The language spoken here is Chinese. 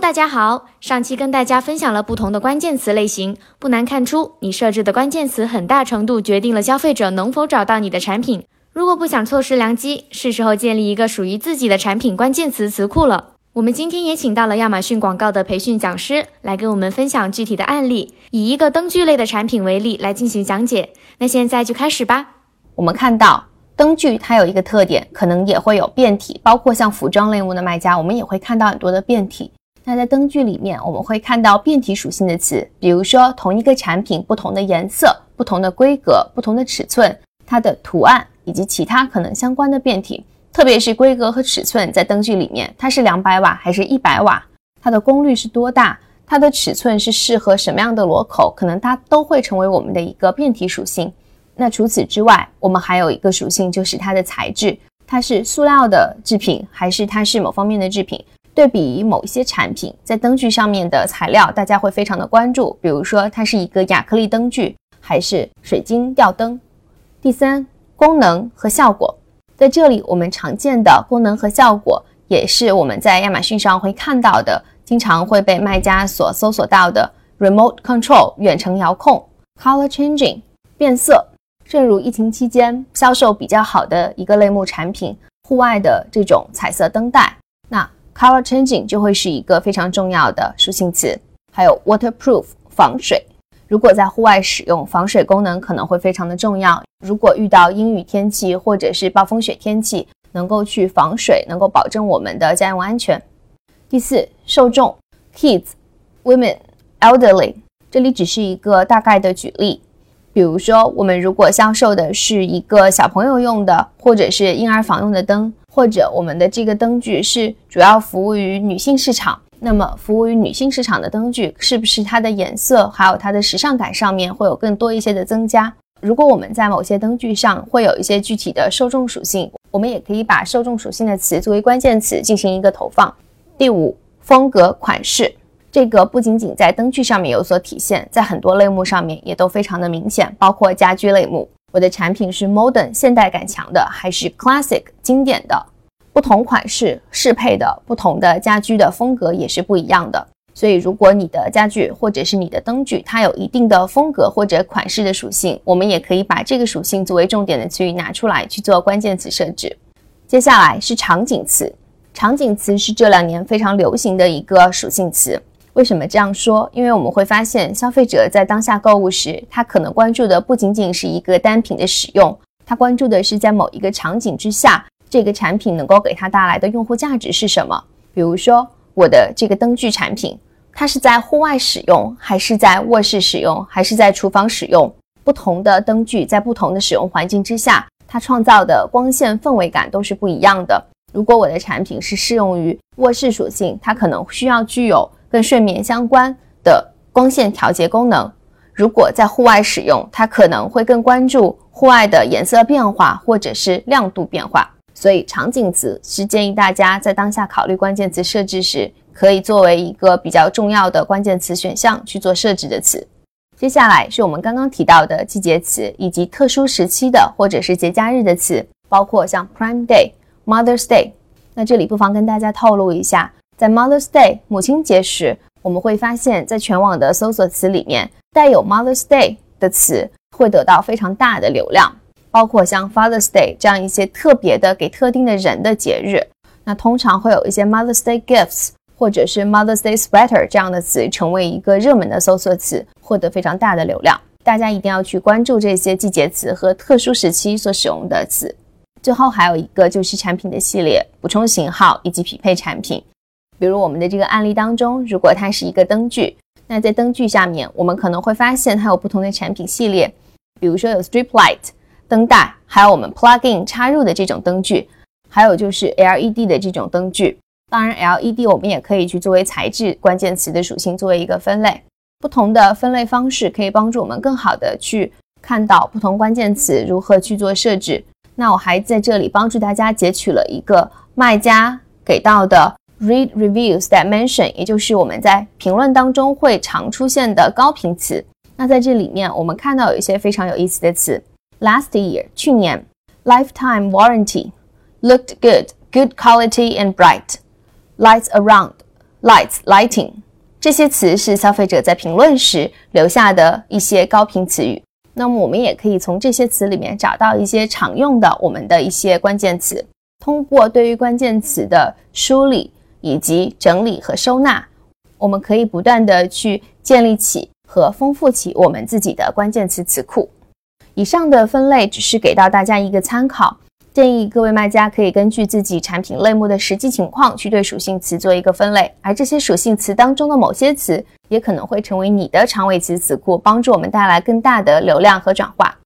大家好。上期跟大家分享了不同的关键词类型，不难看出，你设置的关键词很大程度决定了消费者能否找到你的产品。如果不想错失良机，是时候建立一个属于自己的产品关键词词库了。我们今天也请到了亚马逊广告的培训讲师来跟我们分享具体的案例，以一个灯具类的产品为例来进行讲解。那现在就开始吧。我们看到灯具它有一个特点，可能也会有变体，包括像服装类目的卖家，我们也会看到很多的变体。那在灯具里面，我们会看到变体属性的词，比如说同一个产品，不同的颜色、不同的规格、不同的尺寸，它的图案以及其他可能相关的变体。特别是规格和尺寸，在灯具里面，它是两百瓦还是一百瓦？它的功率是多大？它的尺寸是适合什么样的螺口？可能它都会成为我们的一个变体属性。那除此之外，我们还有一个属性，就是它的材质，它是塑料的制品，还是它是某方面的制品？对比于某一些产品，在灯具上面的材料，大家会非常的关注，比如说它是一个亚克力灯具，还是水晶吊灯？第三，功能和效果。在这里，我们常见的功能和效果，也是我们在亚马逊上会看到的，经常会被卖家所搜索到的：remote control 远程遥控，color changing 变色。正如疫情期间销售比较好的一个类目产品，户外的这种彩色灯带，color changing 就会是一个非常重要的属性词。还有 waterproof 防水。如果在户外使用，防水功能可能会非常的重要。如果遇到阴雨天气或者是暴风雪天气，能够去防水，能够保证我们的家用安全。第四，受众，kids、women、elderly，这里只是一个大概的举例。比如说，我们如果销售的是一个小朋友用的，或者是婴儿房用的灯，或者我们的这个灯具是主要服务于女性市场。那么，服务于女性市场的灯具，是不是它的颜色还有它的时尚感上面会有更多一些的增加？如果我们在某些灯具上会有一些具体的受众属性，我们也可以把受众属性的词作为关键词进行一个投放。第五，风格款式，这个不仅仅在灯具上面有所体现，在很多类目上面也都非常的明显，包括家居类目，我的产品是 modern 现代感强的，还是 classic 经典的？不同款式适配的不同的家居的风格也是不一样的，所以如果你的家具或者是你的灯具，它有一定的风格或者款式的属性，我们也可以把这个属性作为重点的词语拿出来去做关键词设置。接下来是场景词，场景词是这两年非常流行的一个属性词。为什么这样说？因为我们会发现，消费者在当下购物时，他可能关注的不仅仅是一个单品的使用，他关注的是在某一个场景之下。这个产品能够给他带来的用户价值是什么？比如说，我的这个灯具产品，它是在户外使用，还是在卧室使用，还是在厨房使用？不同的灯具在不同的使用环境之下，它创造的光线氛围感都是不一样的。如果我的产品是适用于卧室属性，它可能需要具有跟睡眠相关的光线调节功能；如果在户外使用，它可能会更关注户外的颜色变化或者是亮度变化。所以，场景词是建议大家在当下考虑关键词设置时，可以作为一个比较重要的关键词选项去做设置的词。接下来是我们刚刚提到的季节词以及特殊时期的或者是节假日的词，包括像 Prime Day、Mother's Day。那这里不妨跟大家透露一下，在 Mother's Day 母亲节时，我们会发现，在全网的搜索词里面，带有 Mother's Day 的词会得到非常大的流量。包括像 Father's Day 这样一些特别的给特定的人的节日，那通常会有一些 Mother's Day gifts 或者是 Mother's Day sweater 这样的词成为一个热门的搜索词，获得非常大的流量。大家一定要去关注这些季节词和特殊时期所使用的词。最后还有一个就是产品的系列、补充型号以及匹配产品。比如我们的这个案例当中，如果它是一个灯具，那在灯具下面，我们可能会发现它有不同的产品系列，比如说有 Strip Light。灯带，还有我们 plug in 插入的这种灯具，还有就是 LED 的这种灯具。当然，LED 我们也可以去作为材质关键词的属性作为一个分类。不同的分类方式可以帮助我们更好的去看到不同关键词如何去做设置。那我还在这里帮助大家截取了一个卖家给到的 read reviews that mention，也就是我们在评论当中会常出现的高频词。那在这里面，我们看到有一些非常有意思的词。Last year，去年，lifetime warranty，looked good，good quality and bright，lights around，lights lighting 这些词是消费者在评论时留下的一些高频词语。那么我们也可以从这些词里面找到一些常用的我们的一些关键词。通过对于关键词的梳理以及整理和收纳，我们可以不断的去建立起和丰富起我们自己的关键词词库。以上的分类只是给到大家一个参考。建议各位卖家可以根据自己产品类目的实际情况去对属性词做一个分类，而这些属性词当中的某些词也可能会成为你的长尾词词库，帮助我们带来更大的流量和转化。